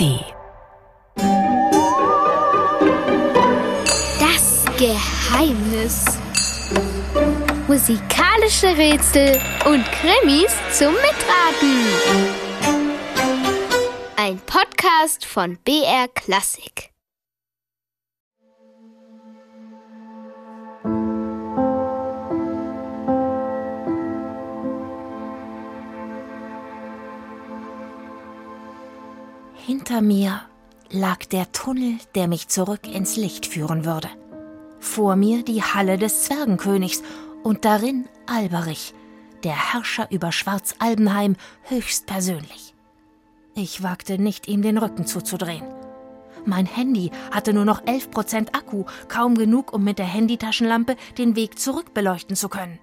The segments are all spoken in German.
ARD. Das Geheimnis. Musikalische Rätsel und Krimis zum Mitraten. Ein Podcast von BR Klassik. Hinter mir lag der Tunnel, der mich zurück ins Licht führen würde. Vor mir die Halle des Zwergenkönigs und darin Alberich, der Herrscher über Schwarzalbenheim höchstpersönlich. Ich wagte nicht, ihm den Rücken zuzudrehen. Mein Handy hatte nur noch 11% Akku, kaum genug, um mit der Handytaschenlampe den Weg zurück beleuchten zu können.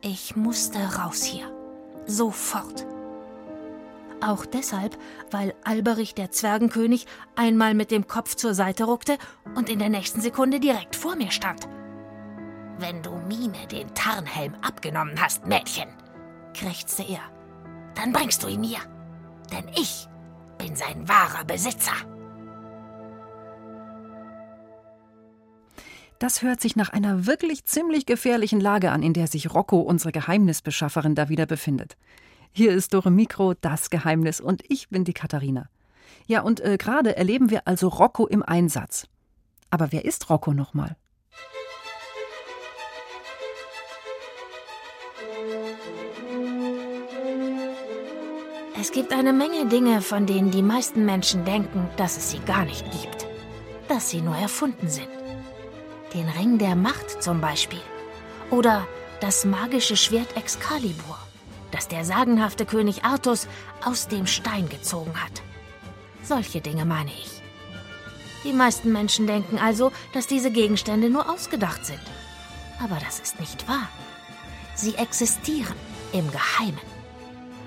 Ich musste raus hier. Sofort. Auch deshalb, weil Alberich der Zwergenkönig einmal mit dem Kopf zur Seite ruckte und in der nächsten Sekunde direkt vor mir stand. Wenn du Mime den Tarnhelm abgenommen hast, Mädchen, krächzte er, dann bringst du ihn mir. Denn ich bin sein wahrer Besitzer. Das hört sich nach einer wirklich ziemlich gefährlichen Lage an, in der sich Rocco, unsere Geheimnisbeschafferin, da wieder befindet. Hier ist Dore Mikro, das Geheimnis, und ich bin die Katharina. Ja, und äh, gerade erleben wir also Rocco im Einsatz. Aber wer ist Rocco nochmal? Es gibt eine Menge Dinge, von denen die meisten Menschen denken, dass es sie gar nicht gibt. Dass sie nur erfunden sind. Den Ring der Macht zum Beispiel. Oder das magische Schwert Excalibur das der sagenhafte König Artus aus dem Stein gezogen hat. Solche Dinge meine ich. Die meisten Menschen denken also, dass diese Gegenstände nur ausgedacht sind. Aber das ist nicht wahr. Sie existieren im Geheimen.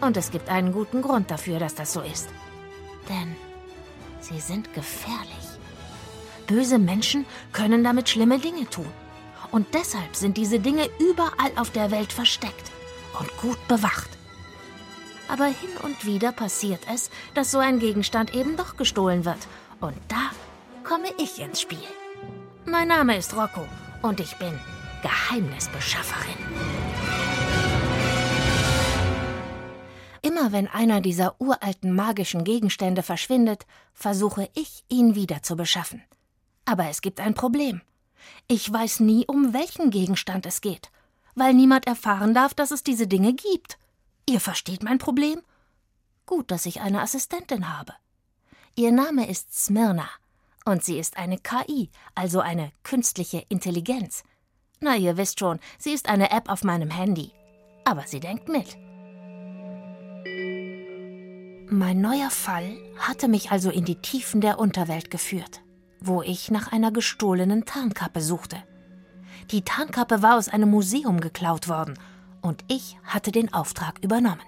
Und es gibt einen guten Grund dafür, dass das so ist. Denn sie sind gefährlich. Böse Menschen können damit schlimme Dinge tun. Und deshalb sind diese Dinge überall auf der Welt versteckt und gut bewacht. Aber hin und wieder passiert es, dass so ein Gegenstand eben doch gestohlen wird. Und da komme ich ins Spiel. Mein Name ist Rocco und ich bin Geheimnisbeschafferin. Immer wenn einer dieser uralten magischen Gegenstände verschwindet, versuche ich, ihn wieder zu beschaffen. Aber es gibt ein Problem. Ich weiß nie, um welchen Gegenstand es geht weil niemand erfahren darf, dass es diese Dinge gibt. Ihr versteht mein Problem? Gut, dass ich eine Assistentin habe. Ihr Name ist Smyrna und sie ist eine KI, also eine künstliche Intelligenz. Na, ihr wisst schon, sie ist eine App auf meinem Handy. Aber sie denkt mit. Mein neuer Fall hatte mich also in die Tiefen der Unterwelt geführt, wo ich nach einer gestohlenen Tarnkappe suchte. Die Tarnkappe war aus einem Museum geklaut worden und ich hatte den Auftrag übernommen.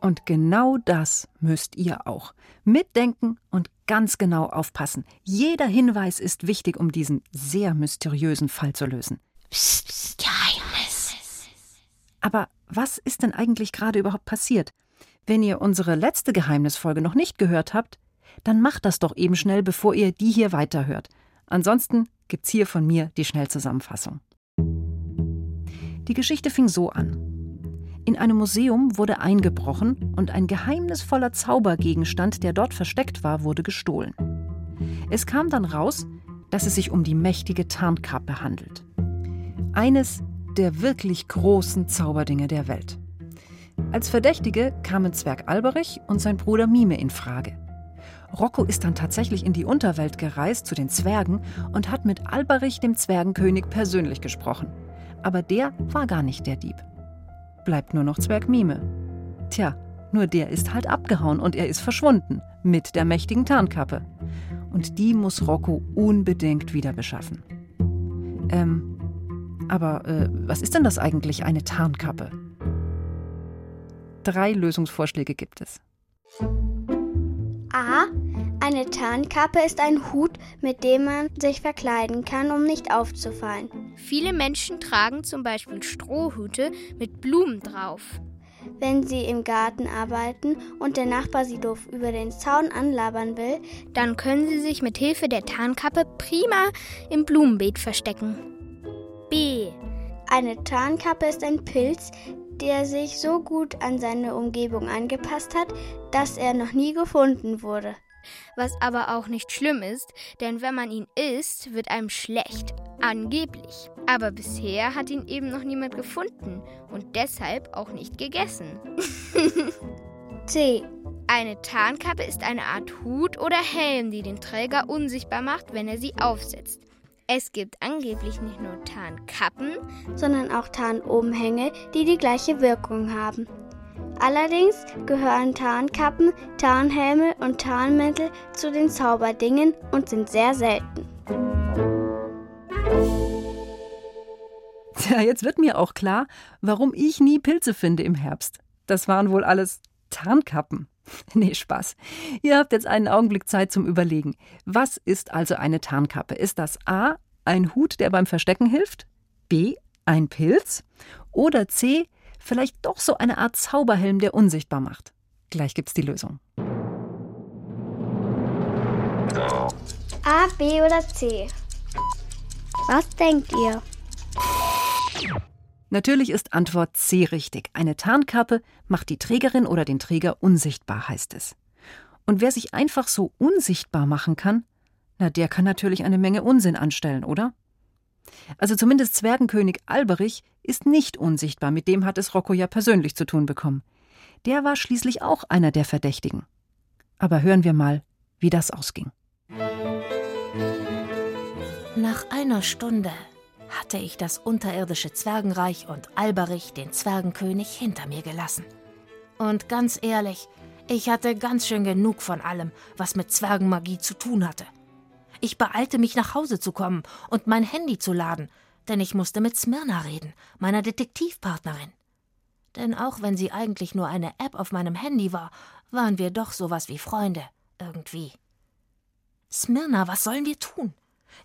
Und genau das müsst ihr auch. Mitdenken und ganz genau aufpassen. Jeder Hinweis ist wichtig, um diesen sehr mysteriösen Fall zu lösen. Psst, psst, Geheimnis. Aber was ist denn eigentlich gerade überhaupt passiert? Wenn ihr unsere letzte Geheimnisfolge noch nicht gehört habt, dann macht das doch eben schnell, bevor ihr die hier weiterhört. Ansonsten gibt's hier von mir die Schnellzusammenfassung. Die Geschichte fing so an. In einem Museum wurde eingebrochen und ein geheimnisvoller Zaubergegenstand, der dort versteckt war, wurde gestohlen. Es kam dann raus, dass es sich um die mächtige Tarnkappe handelt. Eines der wirklich großen Zauberdinge der Welt. Als Verdächtige kamen Zwerg Alberich und sein Bruder Mime in Frage. Rocco ist dann tatsächlich in die Unterwelt gereist zu den Zwergen und hat mit Alberich, dem Zwergenkönig, persönlich gesprochen. Aber der war gar nicht der Dieb. Bleibt nur noch Zwerg Mime. Tja, nur der ist halt abgehauen und er ist verschwunden mit der mächtigen Tarnkappe. Und die muss Rocco unbedingt wieder beschaffen. Ähm, aber äh, was ist denn das eigentlich, eine Tarnkappe? Drei Lösungsvorschläge gibt es. A. Eine Tarnkappe ist ein Hut, mit dem man sich verkleiden kann, um nicht aufzufallen. Viele Menschen tragen zum Beispiel Strohhüte mit Blumen drauf. wenn sie im Garten arbeiten und der Nachbar sie doof über den Zaun anlabern will, dann können sie sich mit Hilfe der Tarnkappe prima im Blumenbeet verstecken. B. Eine Tarnkappe ist ein Pilz, der sich so gut an seine Umgebung angepasst hat, dass er noch nie gefunden wurde. Was aber auch nicht schlimm ist, denn wenn man ihn isst, wird einem schlecht. Angeblich. Aber bisher hat ihn eben noch niemand gefunden und deshalb auch nicht gegessen. C. Eine Tarnkappe ist eine Art Hut oder Helm, die den Träger unsichtbar macht, wenn er sie aufsetzt. Es gibt angeblich nicht nur Tarnkappen, sondern auch Tarnumhänge, die die gleiche Wirkung haben. Allerdings gehören Tarnkappen, Tarnhelme und Tarnmäntel zu den Zauberdingen und sind sehr selten. Tja, jetzt wird mir auch klar, warum ich nie Pilze finde im Herbst. Das waren wohl alles Tarnkappen. Nee, Spaß. Ihr habt jetzt einen Augenblick Zeit zum Überlegen. Was ist also eine Tarnkappe? Ist das A, ein Hut, der beim Verstecken hilft? B, ein Pilz? Oder C, vielleicht doch so eine Art Zauberhelm, der unsichtbar macht? Gleich gibt's die Lösung. A, B oder C? Was denkt ihr? Natürlich ist Antwort C richtig. Eine Tarnkappe macht die Trägerin oder den Träger unsichtbar, heißt es. Und wer sich einfach so unsichtbar machen kann, na, der kann natürlich eine Menge Unsinn anstellen, oder? Also zumindest Zwergenkönig Alberich ist nicht unsichtbar, mit dem hat es Rocco ja persönlich zu tun bekommen. Der war schließlich auch einer der Verdächtigen. Aber hören wir mal, wie das ausging. Nach einer Stunde hatte ich das unterirdische Zwergenreich und Alberich, den Zwergenkönig, hinter mir gelassen. Und ganz ehrlich, ich hatte ganz schön genug von allem, was mit Zwergenmagie zu tun hatte. Ich beeilte mich, nach Hause zu kommen und mein Handy zu laden, denn ich musste mit Smyrna reden, meiner Detektivpartnerin. Denn auch wenn sie eigentlich nur eine App auf meinem Handy war, waren wir doch sowas wie Freunde, irgendwie. Smyrna, was sollen wir tun?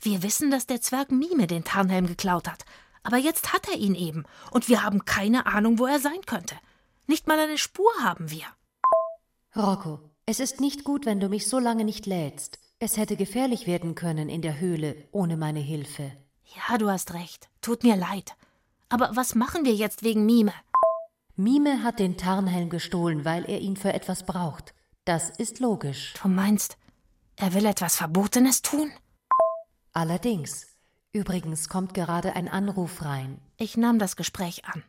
Wir wissen, dass der Zwerg Mime den Tarnhelm geklaut hat. Aber jetzt hat er ihn eben, und wir haben keine Ahnung, wo er sein könnte. Nicht mal eine Spur haben wir. Rocco, es ist nicht gut, wenn du mich so lange nicht lädst. Es hätte gefährlich werden können in der Höhle ohne meine Hilfe. Ja, du hast recht. Tut mir leid. Aber was machen wir jetzt wegen Mime? Mime hat den Tarnhelm gestohlen, weil er ihn für etwas braucht. Das ist logisch. Du meinst, er will etwas Verbotenes tun? Allerdings. Übrigens kommt gerade ein Anruf rein. Ich nahm das Gespräch an.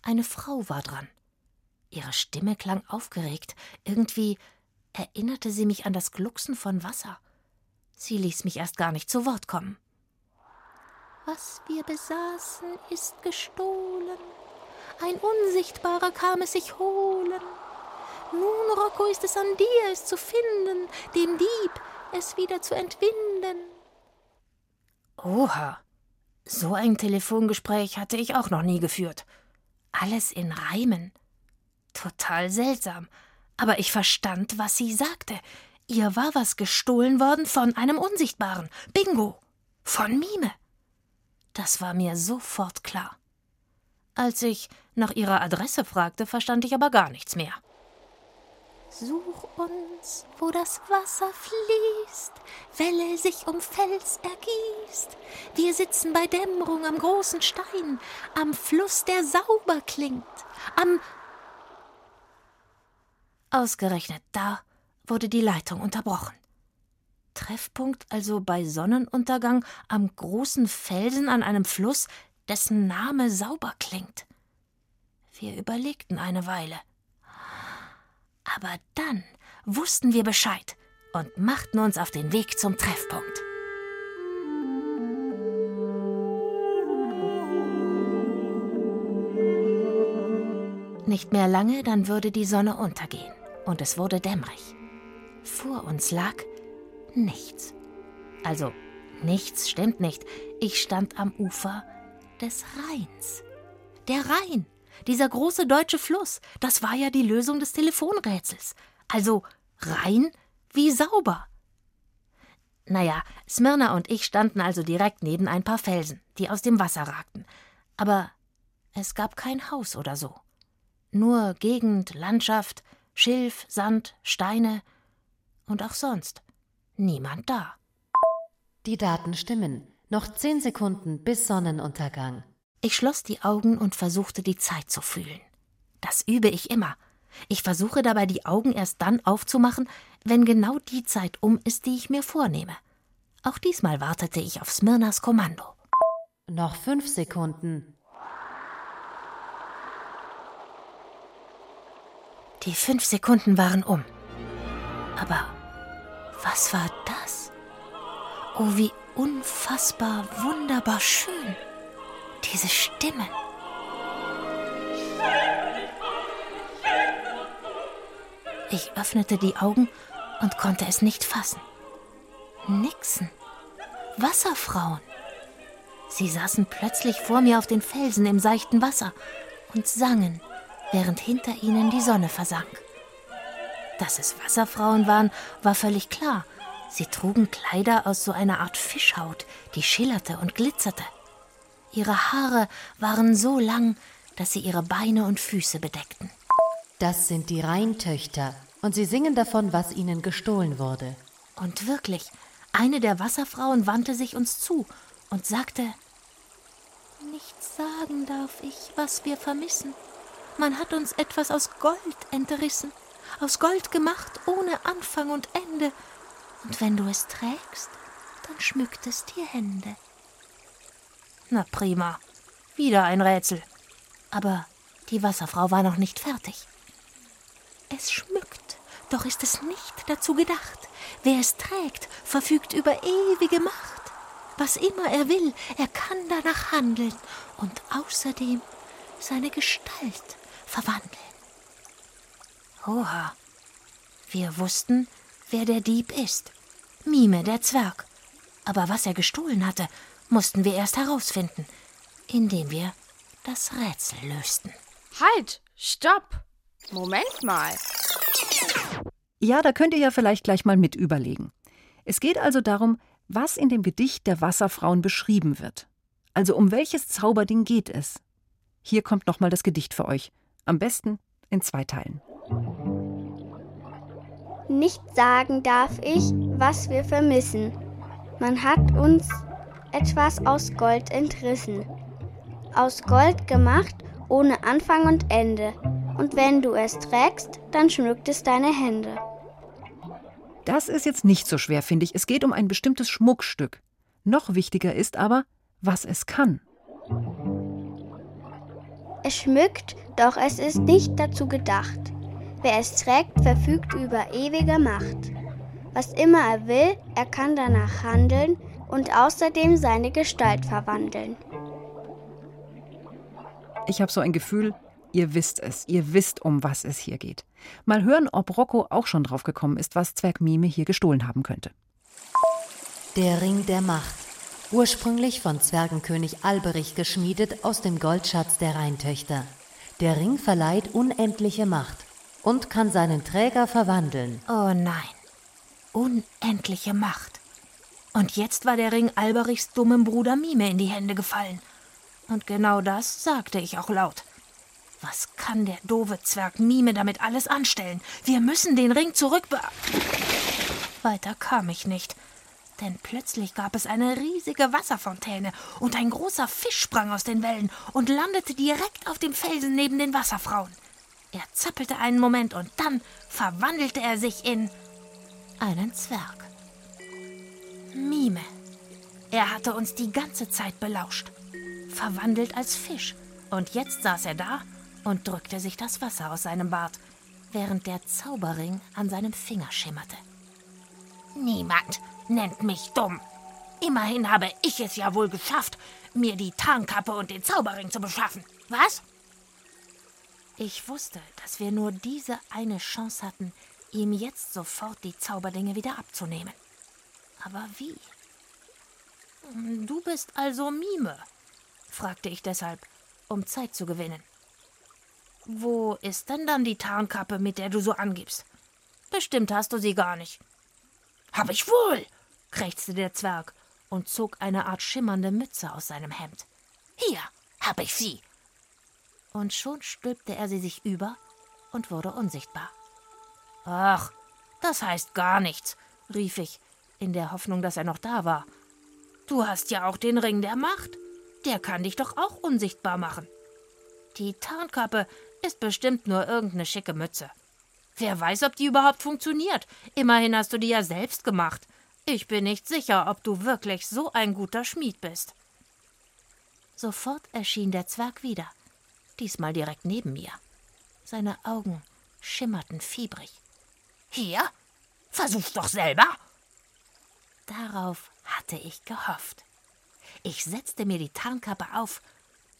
Eine Frau war dran. Ihre Stimme klang aufgeregt. Irgendwie erinnerte sie mich an das Glucksen von Wasser. Sie ließ mich erst gar nicht zu Wort kommen. Was wir besaßen, ist gestohlen. Ein Unsichtbarer kam es sich holen. Nun, Rocco, ist es an dir, es zu finden, dem Dieb es wieder zu entwinden. Oha, so ein Telefongespräch hatte ich auch noch nie geführt. Alles in Reimen. Total seltsam. Aber ich verstand, was sie sagte. Ihr war was gestohlen worden von einem Unsichtbaren. Bingo. Von Mime. Das war mir sofort klar. Als ich nach ihrer Adresse fragte, verstand ich aber gar nichts mehr. Such uns, wo das Wasser fließt, Welle sich um Fels ergießt. Wir sitzen bei Dämmerung am großen Stein, am Fluss, der sauber klingt, am. Ausgerechnet da wurde die Leitung unterbrochen. Treffpunkt also bei Sonnenuntergang am großen Felsen an einem Fluss, dessen Name sauber klingt. Wir überlegten eine Weile. Aber dann wussten wir Bescheid und machten uns auf den Weg zum Treffpunkt. Nicht mehr lange, dann würde die Sonne untergehen und es wurde dämmerig. Vor uns lag nichts. Also, nichts stimmt nicht. Ich stand am Ufer des Rheins. Der Rhein, dieser große deutsche Fluss, das war ja die Lösung des Telefonrätsels. Also rein wie sauber. Naja, Smyrna und ich standen also direkt neben ein paar Felsen, die aus dem Wasser ragten. Aber es gab kein Haus oder so. Nur Gegend, Landschaft, Schilf, Sand, Steine und auch sonst niemand da. Die Daten stimmen. Noch zehn Sekunden bis Sonnenuntergang. Ich schloss die Augen und versuchte die Zeit zu fühlen. Das übe ich immer. Ich versuche dabei die Augen erst dann aufzumachen, wenn genau die Zeit um ist, die ich mir vornehme. Auch diesmal wartete ich auf Smyrnas Kommando. Noch fünf Sekunden. Die fünf Sekunden waren um. Aber was war das? Oh, wie unfassbar wunderbar schön. Diese Stimmen. Ich öffnete die Augen und konnte es nicht fassen. Nixen. Wasserfrauen. Sie saßen plötzlich vor mir auf den Felsen im seichten Wasser und sangen während hinter ihnen die Sonne versank. Dass es Wasserfrauen waren, war völlig klar. Sie trugen Kleider aus so einer Art Fischhaut, die schillerte und glitzerte. Ihre Haare waren so lang, dass sie ihre Beine und Füße bedeckten. Das sind die Rheintöchter, und sie singen davon, was ihnen gestohlen wurde. Und wirklich, eine der Wasserfrauen wandte sich uns zu und sagte Nicht sagen darf ich, was wir vermissen. Man hat uns etwas aus Gold entrissen, aus Gold gemacht, ohne Anfang und Ende. Und wenn du es trägst, dann schmückt es dir Hände. Na prima, wieder ein Rätsel. Aber die Wasserfrau war noch nicht fertig. Es schmückt, doch ist es nicht dazu gedacht. Wer es trägt, verfügt über ewige Macht. Was immer er will, er kann danach handeln und außerdem seine Gestalt verwandeln. Oha, wir wussten, wer der Dieb ist. Mime, der Zwerg. Aber was er gestohlen hatte, mussten wir erst herausfinden, indem wir das Rätsel lösten. Halt! Stopp! Moment mal. Ja, da könnt ihr ja vielleicht gleich mal mit überlegen. Es geht also darum, was in dem Gedicht der Wasserfrauen beschrieben wird. Also um welches Zauberding geht es? Hier kommt nochmal das Gedicht für euch. Am besten in zwei Teilen. Nicht sagen darf ich, was wir vermissen. Man hat uns etwas aus Gold entrissen. Aus Gold gemacht, ohne Anfang und Ende. Und wenn du es trägst, dann schmückt es deine Hände. Das ist jetzt nicht so schwer, finde ich. Es geht um ein bestimmtes Schmuckstück. Noch wichtiger ist aber, was es kann. Es schmückt, doch es ist nicht dazu gedacht. Wer es trägt, verfügt über ewige Macht. Was immer er will, er kann danach handeln und außerdem seine Gestalt verwandeln. Ich habe so ein Gefühl, ihr wisst es, ihr wisst, um was es hier geht. Mal hören, ob Rocco auch schon drauf gekommen ist, was Zwerg Mime hier gestohlen haben könnte. Der Ring der Macht. Ursprünglich von Zwergenkönig Alberich geschmiedet aus dem Goldschatz der Rheintöchter. Der Ring verleiht unendliche Macht und kann seinen Träger verwandeln. Oh nein. Unendliche Macht. Und jetzt war der Ring Alberichs dummem Bruder Mime in die Hände gefallen. Und genau das sagte ich auch laut. Was kann der doofe Zwerg Mime damit alles anstellen? Wir müssen den Ring zurückbe. Weiter kam ich nicht denn plötzlich gab es eine riesige Wasserfontäne und ein großer Fisch sprang aus den Wellen und landete direkt auf dem Felsen neben den Wasserfrauen. Er zappelte einen Moment und dann verwandelte er sich in einen Zwerg. Mime. Er hatte uns die ganze Zeit belauscht, verwandelt als Fisch, und jetzt saß er da und drückte sich das Wasser aus seinem Bart, während der Zauberring an seinem Finger schimmerte. Niemand nennt mich dumm. Immerhin habe ich es ja wohl geschafft, mir die Tarnkappe und den Zauberring zu beschaffen. Was? Ich wusste, dass wir nur diese eine Chance hatten, ihm jetzt sofort die Zauberdinge wieder abzunehmen. Aber wie? Du bist also Mime? fragte ich deshalb, um Zeit zu gewinnen. Wo ist denn dann die Tarnkappe, mit der du so angibst? Bestimmt hast du sie gar nicht. Hab ich wohl, krächzte der Zwerg und zog eine Art schimmernde Mütze aus seinem Hemd. Hier hab ich sie. Und schon stülpte er sie sich über und wurde unsichtbar. Ach, das heißt gar nichts, rief ich, in der Hoffnung, dass er noch da war. Du hast ja auch den Ring der Macht. Der kann dich doch auch unsichtbar machen. Die Tarnkappe ist bestimmt nur irgendeine schicke Mütze. Wer weiß, ob die überhaupt funktioniert. Immerhin hast du die ja selbst gemacht. Ich bin nicht sicher, ob du wirklich so ein guter Schmied bist. Sofort erschien der Zwerg wieder, diesmal direkt neben mir. Seine Augen schimmerten fiebrig. Hier? Versuch's doch selber! Darauf hatte ich gehofft. Ich setzte mir die Tarnkappe auf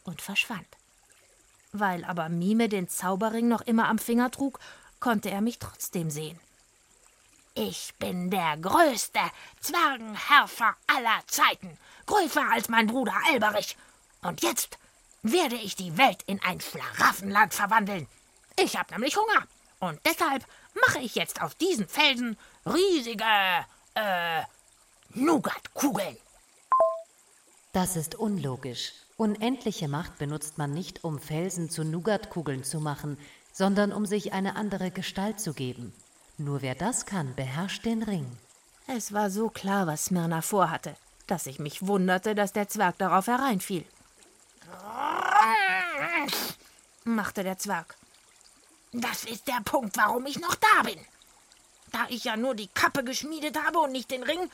und verschwand. Weil aber Mime den Zauberring noch immer am Finger trug, konnte er mich trotzdem sehen. Ich bin der größte Zwergenherrscher aller Zeiten, größer als mein Bruder Alberich. Und jetzt werde ich die Welt in ein Schlaraffenland verwandeln. Ich habe nämlich Hunger. Und deshalb mache ich jetzt aus diesen Felsen riesige, äh, Nougatkugeln. Das ist unlogisch. Unendliche Macht benutzt man nicht, um Felsen zu Nougatkugeln zu machen, sondern um sich eine andere Gestalt zu geben. Nur wer das kann, beherrscht den Ring. Es war so klar, was Smyrna vorhatte, dass ich mich wunderte, dass der Zwerg darauf hereinfiel. machte der Zwerg. Das ist der Punkt, warum ich noch da bin. Da ich ja nur die Kappe geschmiedet habe und nicht den Ring,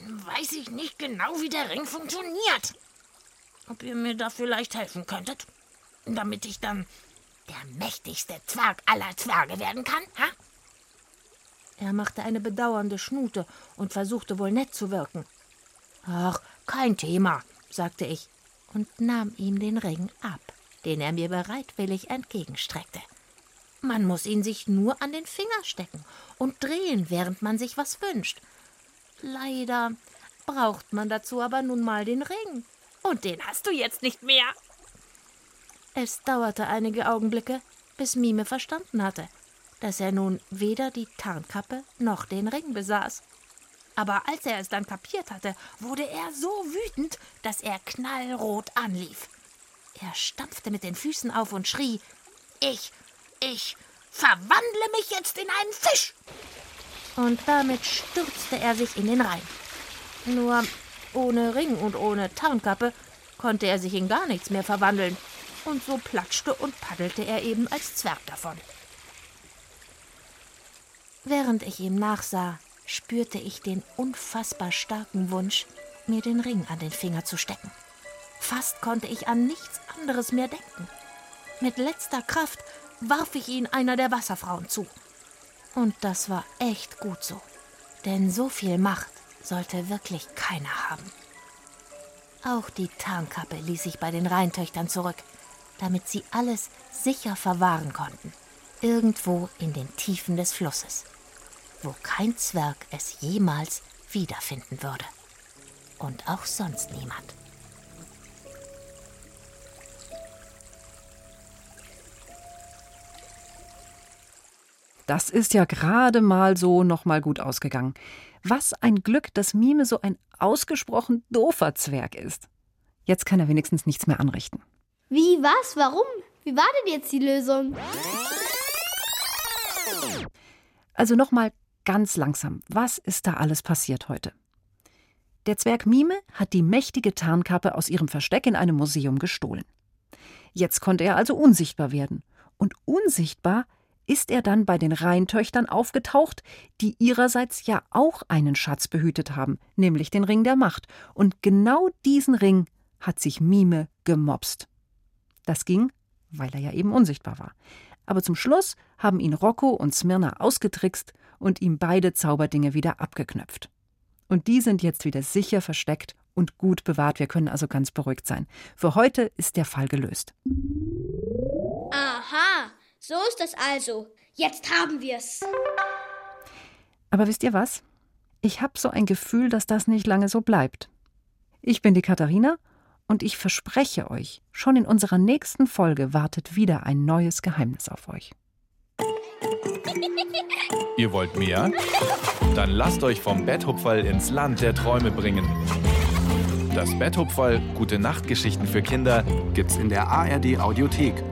weiß ich nicht genau, wie der Ring funktioniert. Ob ihr mir da vielleicht helfen könntet, damit ich dann der mächtigste Zwerg aller Zwerge werden kann, ha? Er machte eine bedauernde Schnute und versuchte wohl nett zu wirken. Ach, kein Thema, sagte ich und nahm ihm den Ring ab, den er mir bereitwillig entgegenstreckte. Man muss ihn sich nur an den Finger stecken und drehen, während man sich was wünscht. Leider braucht man dazu aber nun mal den Ring. Und den hast du jetzt nicht mehr. Es dauerte einige Augenblicke, bis Mime verstanden hatte, dass er nun weder die Tarnkappe noch den Ring besaß. Aber als er es dann kapiert hatte, wurde er so wütend, dass er knallrot anlief. Er stampfte mit den Füßen auf und schrie Ich, ich verwandle mich jetzt in einen Fisch. Und damit stürzte er sich in den Rhein. Nur ohne Ring und ohne Tarnkappe konnte er sich in gar nichts mehr verwandeln und so platschte und paddelte er eben als Zwerg davon. Während ich ihm nachsah, spürte ich den unfassbar starken Wunsch, mir den Ring an den Finger zu stecken. Fast konnte ich an nichts anderes mehr denken. Mit letzter Kraft warf ich ihn einer der Wasserfrauen zu. Und das war echt gut so, denn so viel Macht sollte wirklich keiner haben. Auch die Tarnkappe ließ ich bei den Rheintöchtern zurück, damit sie alles sicher verwahren konnten, irgendwo in den Tiefen des Flusses, wo kein Zwerg es jemals wiederfinden würde. Und auch sonst niemand. Das ist ja gerade mal so noch mal gut ausgegangen. Was ein Glück, dass Mime so ein ausgesprochen doofer Zwerg ist. Jetzt kann er wenigstens nichts mehr anrichten. Wie, was, warum? Wie war denn jetzt die Lösung? Also nochmal ganz langsam. Was ist da alles passiert heute? Der Zwerg Mime hat die mächtige Tarnkappe aus ihrem Versteck in einem Museum gestohlen. Jetzt konnte er also unsichtbar werden. Und unsichtbar ist er dann bei den Rheintöchtern aufgetaucht, die ihrerseits ja auch einen Schatz behütet haben, nämlich den Ring der Macht. Und genau diesen Ring hat sich Mime gemopst. Das ging, weil er ja eben unsichtbar war. Aber zum Schluss haben ihn Rocco und Smyrna ausgetrickst und ihm beide Zauberdinge wieder abgeknöpft. Und die sind jetzt wieder sicher versteckt und gut bewahrt. Wir können also ganz beruhigt sein. Für heute ist der Fall gelöst. Aha, so ist das also. Jetzt haben wir's. Aber wisst ihr was? Ich habe so ein Gefühl, dass das nicht lange so bleibt. Ich bin die Katharina und ich verspreche euch, schon in unserer nächsten Folge wartet wieder ein neues Geheimnis auf euch. Ihr wollt mehr? Dann lasst euch vom Betthupferl ins Land der Träume bringen. Das Betthupferl Gute Nachtgeschichten für Kinder gibt's in der ARD Audiothek